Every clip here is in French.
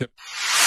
Yep.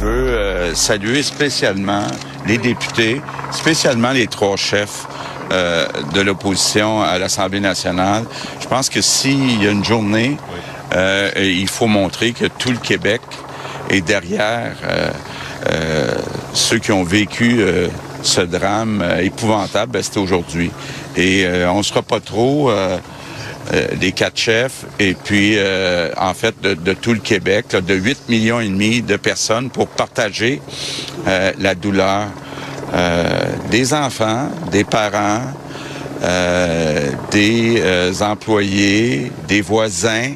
Je veux euh, saluer spécialement les députés, spécialement les trois chefs euh, de l'opposition à l'Assemblée nationale. Je pense que s'il y a une journée, euh, il faut montrer que tout le Québec est derrière euh, euh, ceux qui ont vécu euh, ce drame épouvantable, ben, c'est aujourd'hui. Et on ne sera pas trop... euh, des quatre chefs et puis euh, en fait de, de tout le Québec, là, de 8 millions et demi de personnes pour partager euh, la douleur euh, des enfants, des parents, euh, des euh, employés, des voisins,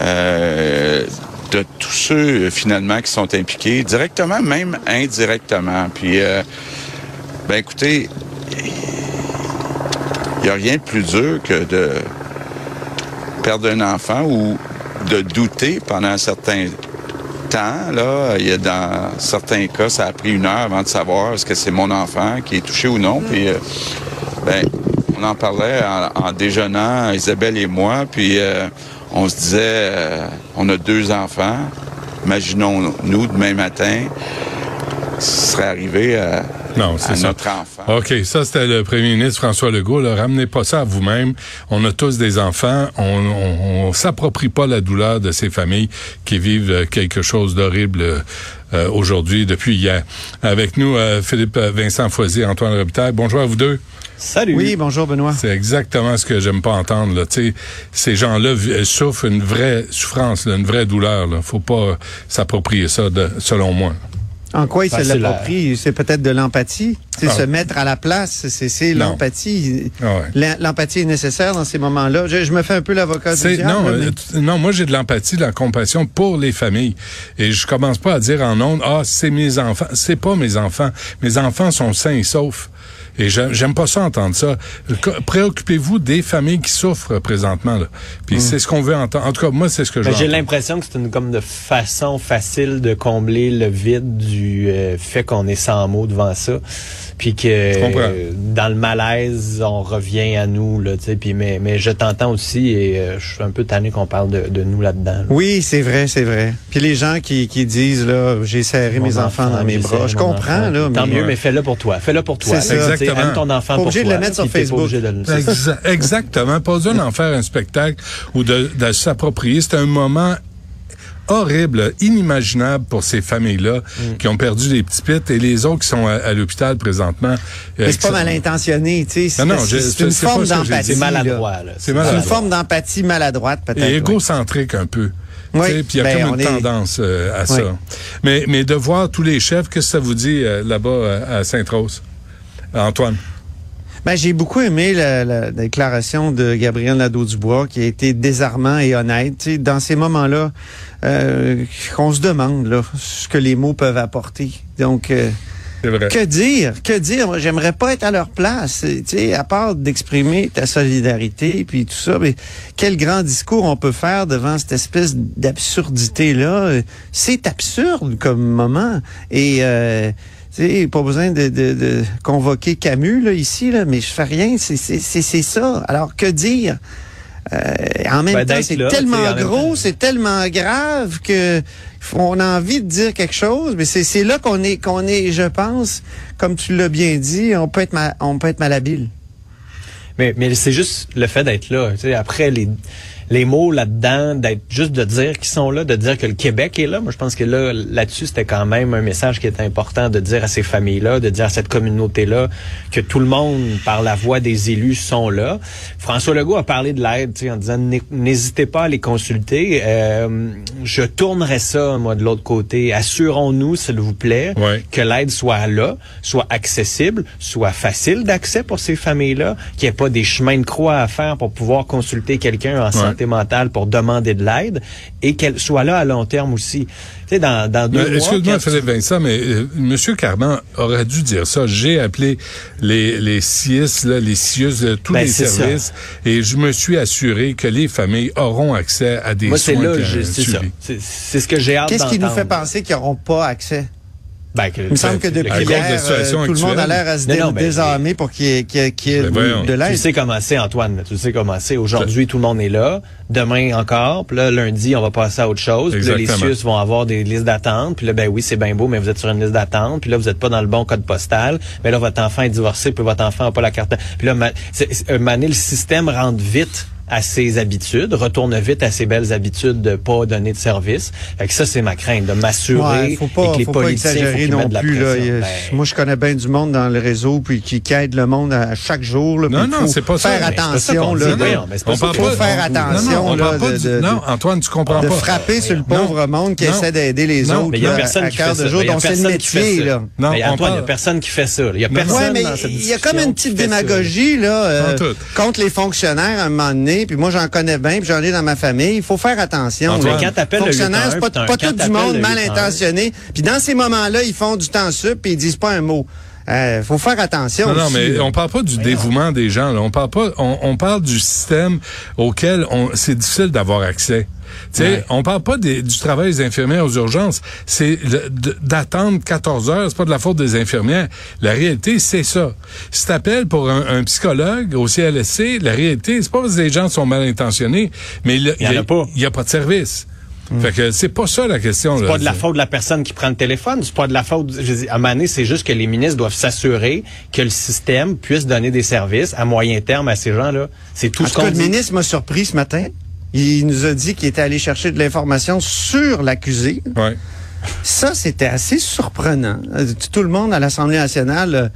de tous ceux finalement qui sont impliqués, directement, même indirectement. Puis, ben écoutez, il n'y a rien de plus dur que de perdre un enfant ou de douter pendant un certain temps. Là, il y a dans certains cas, ça a pris une heure avant de savoir est-ce que c'est mon enfant qui est touché ou non. Puis, euh, ben, on en parlait en, en déjeunant, Isabelle et moi, puis euh, on se disait, euh, on a deux enfants. Imaginons-nous demain matin, ce serait arrivé à, Non, c'est à ça. notre enfant. OK, ça c'était le premier ministre François Legault. Là. Ramenez pas ça à vous-même. On a tous des enfants. On, on, on s'approprie pas la douleur de ces familles qui vivent euh, quelque chose d'horrible euh, aujourd'hui, depuis hier. Avec nous, euh, Philippe Vincent Foisy, Antoine Robitaille. Bonjour à vous deux. Salut. Oui, bonjour Benoît. C'est exactement ce que j'aime pas entendre. Là. Ces gens-là souffrent une vraie souffrance, là, une vraie douleur. Là. Faut pas euh, s'approprier ça, de, selon moi. En quoi il se c'est la- l'approprie? C'est peut-être de l'empathie. C'est Ah. se mettre à la place. C'est, l'empathie. Ah ouais. L'em- L'empathie est nécessaire dans ces moments-là. Je, je me fais un peu l'avocat du diable. non, là, mais- euh, non, moi j'ai de l'empathie, de la compassion pour les familles. Et je commence pas à dire en ondes, ah, c'est mes enfants. C'est pas mes enfants. Mes enfants sont sains et saufs. Et j'aime pas ça entendre ça. Préoccupez-vous des familles qui souffrent présentement. Là. Puis c'est ce qu'on veut entendre. En tout cas, moi, c'est ce que je Ben, J'ai l'impression que c'est une comme de façon facile de combler le vide du euh, fait qu'on est sans mots devant ça, puis que comprends. euh, dans le malaise on revient à nous là, tu sais. Puis mais mais je t'entends aussi et euh, je suis un peu tanné qu'on parle de, de nous là-dedans. là. Oui, c'est vrai, c'est vrai. Puis les gens qui, qui disent, là, j'ai serré Mon mes enfants, dans mes bras. Je comprends, enfant. là. Tant mais- mieux, mais fais-le pour toi. Fais-le pour toi. C'est ça. Exactement. Aime ton enfant Pas pour obligé de le mettre sur pas Facebook. Exa- exactement. Pas besoin d'en faire un spectacle ou de, de s'approprier. C'est un moment horrible, inimaginable pour ces familles-là Mm. qui ont perdu des petits pits et les autres qui sont à, à l'hôpital présentement. euh, Mais c'est pas mal intentionné, tu sais. C'est Non, non, c'est une pas forme d'empathie. C'est là. maladroit là. C'est une forme d'empathie maladroite, peut-être. Et ouais. égocentrique un peu. Oui, Puis il y a ben, comme une est- tendance euh, à Oui. ça. Mais, mais de voir tous les chefs, qu'est-ce que ça vous dit euh, là-bas euh, à Sainte-Rose? Antoine. Ben, j'ai beaucoup aimé la, la déclaration de Gabriel Nadeau-Dubois qui a été désarmant et honnête. Tu sais, dans ces moments-là, euh, qu'on se demande là, ce que les mots peuvent apporter. Donc, euh, vrai. que dire? Que dire? Moi, j'aimerais pas être à leur place. Tu sais, à part d'exprimer ta solidarité puis tout ça, mais quel grand discours on peut faire devant cette espèce d'absurdité-là? Euh, C'est absurde comme moment. Et... Euh, sais, pas besoin de, de, de convoquer Camus là, ici, là, mais je fais rien, c'est ça. Alors que dire? Euh, en même Ben, temps, c'est tellement gros, c'est tellement grave que on a envie de dire quelque chose, mais c'est là qu'on est qu'on est, je pense, comme tu l'as bien dit, on peut être on peut être malhabile. Mais, mais c'est juste le fait d'être là. Tu sais, après, les, les mots là-dedans, d'être juste de dire qu'ils sont là, de dire que le Québec est là. Moi, je pense que là, là-dessus, c'était quand même un message qui était important de dire à ces familles-là, de dire à cette communauté-là que tout le monde, par la voix des élus, sont là. François Legault a parlé de l'aide, tu sais, en disant N'hé- n'hésitez pas à les consulter. Euh, je tournerai ça, moi, de l'autre côté. Assurons-nous, s'il vous plaît, Ouais. que l'aide soit là, soit accessible, soit facile d'accès pour ces familles-là, qu'il n'y ait pas des chemins de croix à faire pour pouvoir consulter quelqu'un en santé santé mentale pour demander de l'aide et qu'elle soit là à long terme aussi. Tu sais, dans, dans deux Mais mois... Excuse-moi, Philippe Vincent, mais euh, M. Carman aurait dû dire ça. J'ai appelé les, les CIS, là, les CIUS de tous Ben, les ça. services et je me suis assuré que les familles auront accès à des Moi, c'est soins là, c'est ça. suivis. C'est ce que j'ai hâte Qu'est-ce qui nous fait penser qu'ils n'auront pas accès? Ben, que- Il me semble que depuis hier, situation euh, tout le monde a l'air à se Non, dé- non, ben, désarmer pour qu'il y ait, qu'il y ait- qu'il y ait Ben, de Tu l'aide. sais comment c'est, Antoine. Tu sais comment c'est. Aujourd'hui, tout le monde est là. Demain encore. Puis là, lundi, on va passer à autre chose. Puis là, les. CIUS vont avoir des listes d'attente. Puis là, ben oui, c'est bien beau, mais vous êtes sur une liste d'attente. Puis là, vous n'êtes pas dans le bon code postal. Mais là, votre enfant est divorcé, puis votre enfant n'a pas la carte. Puis là, euh, mané, le système rentre vite à ses habitudes, retourne vite à ses belles habitudes de pas donner de service. Fait que ça, c'est ma crainte, de m'assurer Ouais, faut pas, et que les faut pas politiciens, faut exagérer non mettent de la plus. Là. Ben, Moi, je connais bien du monde dans le réseau puis qui, qui aide le monde à chaque jour. Là, Non, non, faut c'est pas ça. faire pas ça attention. là, de- pas On ça parle pas- faire on- attention, Non, pas de- de- Antoine, tu comprends de pas. frapper sur le Non. pauvre monde qui Non. essaie d'aider les Non, autres Mais il y a personne à qui cœur fait de ça. jour. Donc, c'est le personne qui fait métier. ça. Là. Non, Antoine, il n'y a personne qui fait ça. Il y a personne il y a comme une petite démagogie là, euh, Pas tout. contre les fonctionnaires à un moment donné. Puis moi, j'en connais bien, puis j'en ai dans ma famille. Il faut faire attention. Antoine, là. quand 811, c'est pas, tout du monde mal 811. intentionné. Puis dans ces moments-là, ils font du temps sup puis ils disent pas un mot. Euh, faut faire attention. Non, non, aussi, mais on parle pas du dévouement des gens. Là. On parle pas. On, on parle du système auquel on, c'est difficile d'avoir accès. Tu sais, Ouais. on parle pas des- du travail des infirmières aux urgences. C'est d'attendre 14 heures. C'est pas de la faute des infirmières. La réalité, c'est ça. Si t'appelles pour un, un psychologue au CLSC, la réalité, c'est pas parce que les gens sont mal intentionnés, mais il Il y en a pas. Il y a pas de service. Fait que c'est pas ça la question. C'est pas de la faute de la personne qui prend le téléphone, c'est pas de la faute. Je dis, à c'est juste que les ministres doivent s'assurer que le système puisse donner des services à moyen terme à ces gens-là. C'est tout En ce qu'on le ministre m'a surpris ce matin. Il nous a dit qu'il était allé chercher de l'information sur l'accusé. Ouais. Ça, c'était assez surprenant. Euh, Tout le monde à l'Assemblée nationale, euh,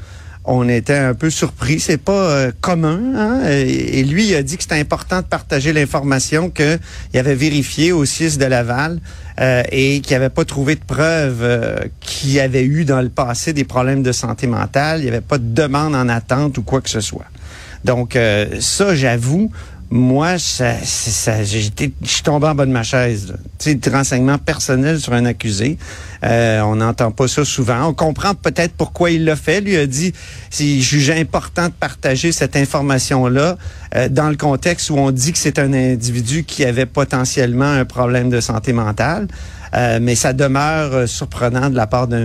on était un peu surpris. C'est pas euh, commun. hein. Et, et lui, il a dit que c'était important de partager l'information qu'il avait vérifié au 6 de Laval euh, et qu'il n'avait pas trouvé de preuves euh, qu'il y avait eu dans le passé des problèmes de santé mentale. Il n'y avait pas de demande en attente ou quoi que ce soit. Donc, euh, ça, j'avoue, moi, ça, ça, j'étais, je suis tombé en bas de ma chaise. Tu sais, des renseignements personnels sur un accusé, euh, on n'entend pas ça souvent. On comprend peut-être pourquoi il l'a fait. Lui a dit, s'il jugeait important de partager cette information-là euh, dans le contexte où on dit que c'est un individu qui avait potentiellement un problème de santé mentale. Euh, mais ça demeure surprenant de la part d'un,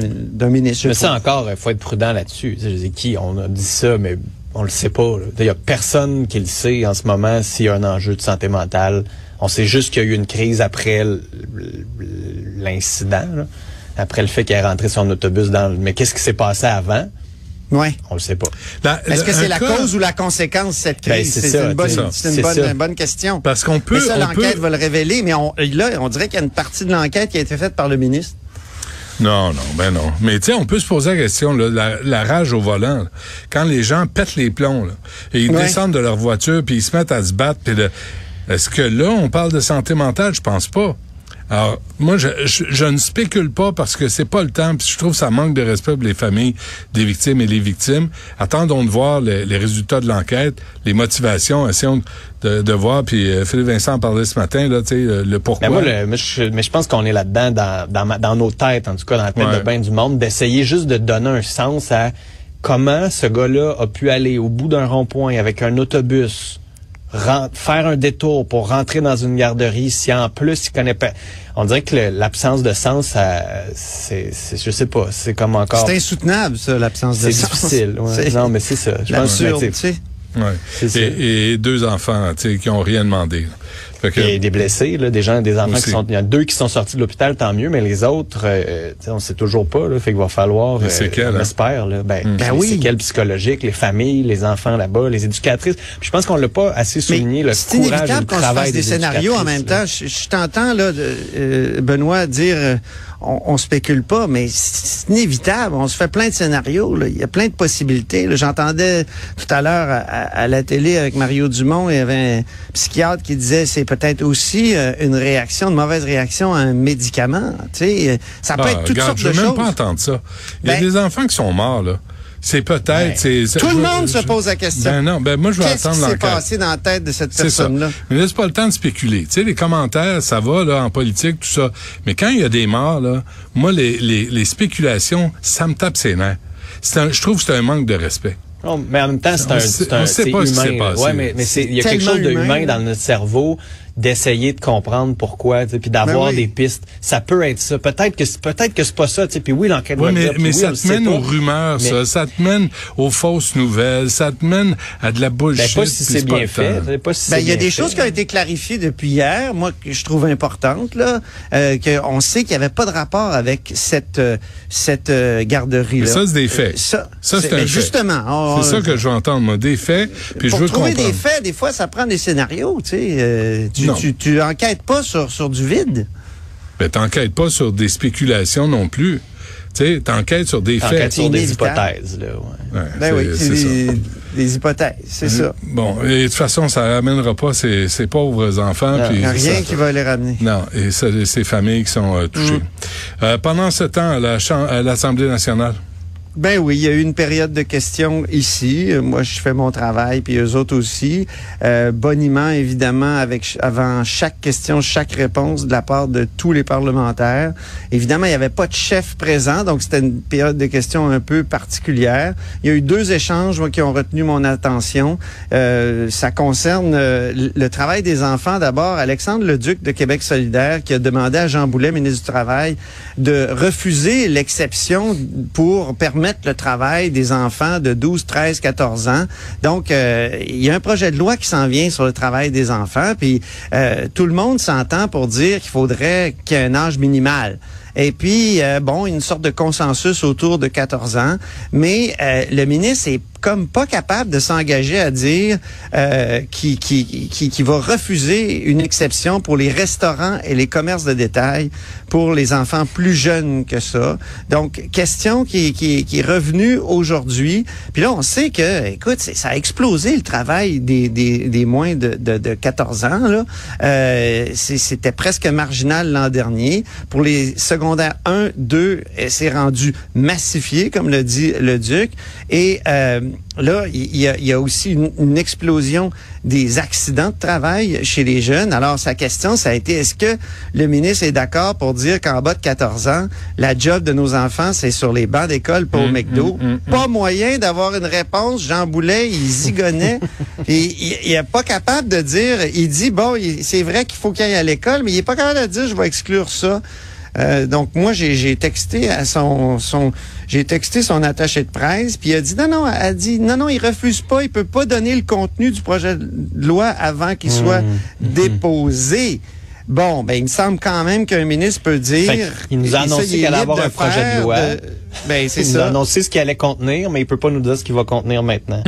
ministre. Mais ça encore, il faut être prudent là-dessus. Qui, on a dit ça, mais on le sait pas. Il y a personne qui le sait en ce moment s'il y a un enjeu de santé mentale. On sait juste qu'il y a eu une crise après l'incident, là. après le fait qu'il est rentré son autobus dans le... Mais qu'est-ce qui s'est passé avant? Ouais. On le sait pas. Est-ce que c'est la cas- cause ou la conséquence de cette Ben, crise? c'est une bonne, c'est ça. c'est une C'est bonne, ça. une bonne question. Parce qu'on peut. Mais ça, l'enquête peut- va le révéler, mais on, là, on dirait qu'il y a une partie de l'enquête qui a été faite par le ministre. Non, non, ben non. Mais tu sais, on peut se poser la question, là, la, la rage au volant, là. quand les gens pètent les plombs, là, et ils Ouais. descendent de leur voiture, puis ils se mettent à se battre, puis le- est-ce que là, on parle de santé mentale? Je pense pas. Alors, moi, je, je, je ne spécule pas parce que c'est pas le temps, puis je trouve que ça manque de respect pour les familles des victimes et les victimes. Attendons de voir les, les résultats de l'enquête, les motivations, essayons de, de voir, puis euh, Philippe Vincent en parlait ce matin, là, tu sais, le, le pourquoi. Mais moi, le- mais je, mais je pense qu'on est là-dedans dans, dans, ma- dans nos têtes, en tout cas dans la tête Ouais. de bien du monde, d'essayer juste de donner un sens à comment ce gars-là a pu aller au bout d'un rond-point avec un autobus, faire un détour pour rentrer dans une garderie, si en plus il connaît pas. On dirait que l'absence de sens, ça, c'est, c'est, je sais pas, c'est comme encore. C'est insoutenable, ça, l'absence de C'est sens. difficile. ouais. C'est Non, mais c'est ça. Je pense que. Ouais. C'est ça. Et, et deux enfants, tu sais, qui ont rien demandé. Il y a des blessés, là, des gens, des enfants Aussi. qui sont. Il y a deux qui sont sortis de l'hôpital, tant mieux, mais les autres, euh, tu sais, on sait toujours pas. Là, fait qu'il va falloir. Les euh, séquelles, on hein? espère. Là, ben, Ben les oui. séquelles psychologiques, les familles, les enfants là-bas, les éducatrices. Puis je pense qu'on l'a pas assez souligné le c'est courage et inévitable le qu'on se travail fasse des scénarios en même temps. Je, je t'entends là, de- euh, Benoît dire, euh, on, on spécule pas, mais c'est inévitable. On se fait plein de scénarios. là. Il y a plein de possibilités. J'entendais tout à l'heure à, à- la télé avec Mario Dumont, il y avait un psychiatre qui disait c'est peut-être aussi euh, une réaction, une mauvaise réaction à un médicament. Tu sais, ça peut Ah, être toutes regarde, sortes je de veux même choses. pas entendre ça. Il y a Ben- des enfants qui sont morts, là. C'est peut-être. c'est- c'est- Tout le je- monde se pose la question. Ben non, ben moi je vais Qu'est-ce qui attendre s'est l'enquête. passé dans la tête de cette personne-là? Mais laisse pas le temps de spéculer. Tu sais, les commentaires, ça va là en politique, tout ça. Mais quand il y a des morts, là, moi, les, les, les spéculations, ça me tape ses nerfs. C'est un- je trouve que c'est un manque de respect. Non, mais en même temps, c'est On un, sait- c'est un, on sait c'est pas ce qui s'est humain. passé. Ouais, mais, mais c'est, il y a quelque Tellement chose de humain, humain dans notre cerveau d'essayer de comprendre pourquoi, tu sais, puis d'avoir Ben oui. des pistes. Ça peut être ça. Peut-être que c'est, peut-être que c'est pas ça, tu sais. Puis oui, l'enquête Oui, mais, mais oui, ça te mène aux rumeurs, Mais- ça. Ça te mène aux fausses nouvelles. Ça te mène à de la Ben, bullshit. pas si c'est bien fait. si Ben, il y a des fait. choses qui ont été clarifiées depuis hier, moi, que je trouve importantes, là, euh, qu'on sait qu'il n'y avait pas de rapport avec cette, euh, cette euh, garderie-là. Mais ça, c'est des faits. Euh, Ça, Ça, c'est ben, un fait. Justement. on- C'est ça que je veux entendre, moi. Des faits, puis je pour veux trouver comprendre. des faits, des fois, ça prend des scénarios, tu sais. Euh, tu, Non. tu, tu enquêtes pas sur, sur du vide? Ben, t'enquêtes pas sur des spéculations non plus. Tu sais, t'enquêtes sur des faits. sur des hypothèses, là, ouais. Ouais, Ben oui, c'est des, des hypothèses, c'est ça. Bon, et de toute façon, ça ramènera pas ces, ces pauvres enfants. Non, puis Il n'y a rien ça- qui va les ramener. Non, et ça, ces familles qui sont euh, touchées. Mm. Euh, pendant ce temps, à la à l'Assemblée nationale, Ben oui, il y a eu une période de questions ici. Euh, Moi, je fais mon travail, puis eux autres aussi. Euh, boniment, évidemment, avec avant chaque question, chaque réponse de la part de tous les parlementaires. Évidemment, il n'y avait pas de chef présent, donc c'était une période de questions un peu particulière. Il y a eu deux échanges moi, qui ont retenu mon attention. Euh, ça concerne euh, le travail des enfants. D'abord, Alexandre Leduc de Québec solidaire qui a demandé à Jean Boulet, ministre du Travail, de refuser l'exception pour permettre le travail des enfants de 12, 13, 14 ans. Donc, euh, il y a un projet de loi qui s'en vient sur le travail des enfants, puis euh, tout le monde s'entend pour dire qu'il faudrait qu'il y ait un âge minimal. Et puis, euh, bon, une sorte de consensus autour de 14 ans, mais euh, le ministre est comme pas capable de s'engager à dire euh, qui, qui, qui, qui va refuser une exception pour les restaurants et les commerces de détail pour les enfants plus jeunes que ça. Donc, question qui, qui, qui est revenue aujourd'hui. Puis là, on sait que, écoute, ça a explosé le travail des, des, des moins de, de, de 14 ans. Là. Euh, C'était presque marginal l'an dernier. Pour les secondaires 1, 2, euh, c'est rendu massifié, comme le dit le Duc. Et euh, là, il y, a, il y a aussi une, une explosion des accidents de travail chez les jeunes. Alors, sa question, ça a été, est-ce que le ministre est d'accord pour dire qu'en bas de 14 ans, la job de nos enfants, c'est sur les bancs d'école, pas au McDo? Pas moyen d'avoir une réponse. Jean Boulet, il zigonnait. Et il, il est pas capable de dire, il dit, bon, c'est vrai qu'il faut qu'il aille à l'école, mais il est pas capable de dire, je vais exclure ça. Euh, donc moi j'ai texté à son son j'ai texté son attaché de presse puis il a dit non non elle a dit non non il refuse pas il peut pas donner le contenu du projet de loi avant qu'il soit déposé. Bon ben il me semble quand même qu'un ministre peut dire Fait qu'il nous a ça, annoncé il qu'il allait avoir un projet de loi. ben c'est Il nous a ça. annoncé ce qu'il allait contenir, mais il peut pas nous dire ce qu'il va contenir maintenant.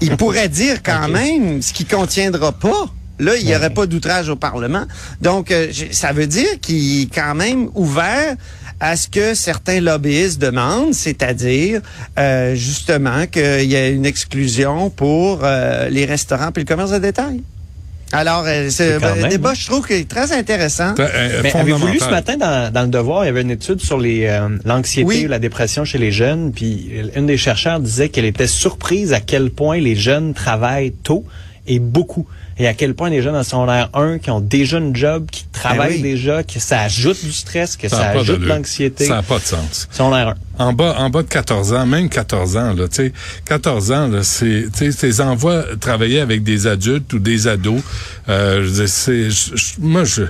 il pourrait dire quand même ce qui contiendra pas. Là, il n'y aurait pas d'outrage au Parlement. Donc, euh, ça veut dire qu'il est quand même ouvert à ce que certains lobbyistes demandent, c'est-à-dire euh, justement qu'il y ait une exclusion pour euh, les restaurants puis le commerce de détail. Alors, c'est un débat, hein. je trouve, qui est très intéressant. euh, Mais avez-vous lu ce matin dans, dans le Devoir, il y avait une étude sur les euh, l'anxiété Oui. ou la dépression chez les jeunes, puis une des chercheurs disait qu'elle était surprise à quel point les jeunes travaillent tôt et beaucoup. Et à quel point les jeunes en secondaire 1 qui ont déjà une job, qui travaillent oui. déjà, que ça ajoute du stress, que ça, ajoute de l'anxiété. Ça n'a pas de sens. Secondaire 1. En bas, en bas de 14 ans, même 14 ans, là, tu sais, 14 ans, là, c'est, tu sais, tes envois travailler avec des adultes ou des ados. Euh, je veux c'est, moi, je,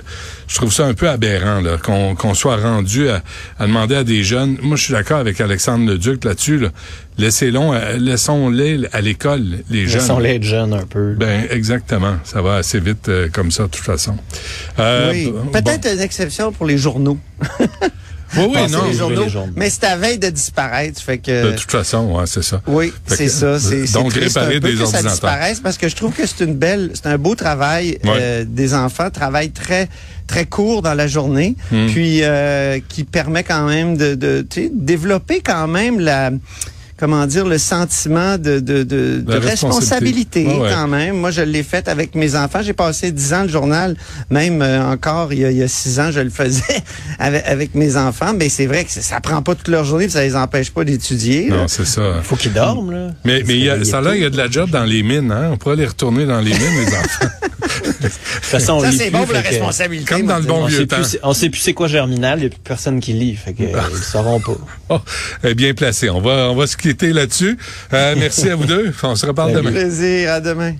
je trouve ça un peu aberrant, là, qu'on, qu'on soit rendu à, à demander à des jeunes. Moi, je suis d'accord avec Alexandre Leduc là-dessus, là. Laissez-les, euh, laissons-les à l'école, les jeunes. Laissons-les être jeunes un peu. Ben, exactement. Ça va assez vite euh, comme ça, de toute façon. Euh, oui, bon. peut-être une exception pour les journaux. Oui, oui, non. les je- journaux. les journaux. Mais c'est à veille de disparaître, fait que... De toute façon, ouais, c'est ça. Oui, c'est ça. C'est, c'est donc, réparer un peu des que ça disparaisse parce que je trouve que c'est une belle, c'est un beau travail Ouais. euh, des enfants, travail très très court dans la journée, Hmm. puis euh, qui permet quand même de, développer quand même la comment dire, le sentiment de, de, de, responsabilité, responsabilité. Ouais. quand même. Moi, je l'ai fait avec mes enfants. J'ai passé dix ans le journal, même euh, encore il y, a, il y a six ans, je le faisais avec, avec mes enfants. Mais c'est vrai que ça, prend pas toute leur journée, puis ça les empêche pas d'étudier. Non, c'est ça. Faut qu'ils dorment, là. Mais, mais il y a, Parce que ça là, il y a de la job dans les mines, hein? On pourrait aller retourner dans les mines, les enfants. De toute façon, on Ça, c'est bon pour la responsabilité. Comme dans le bon On vieux sait, temps. plus, c'est- on sait plus c'est quoi germinal, il n'y a plus personne qui lit, fait que, euh, ils sauront pas. Oh, eh, bien placé. On va, on va se quitter là-dessus. Euh, merci à vous deux. On se reparle demain. Plaisir. À demain.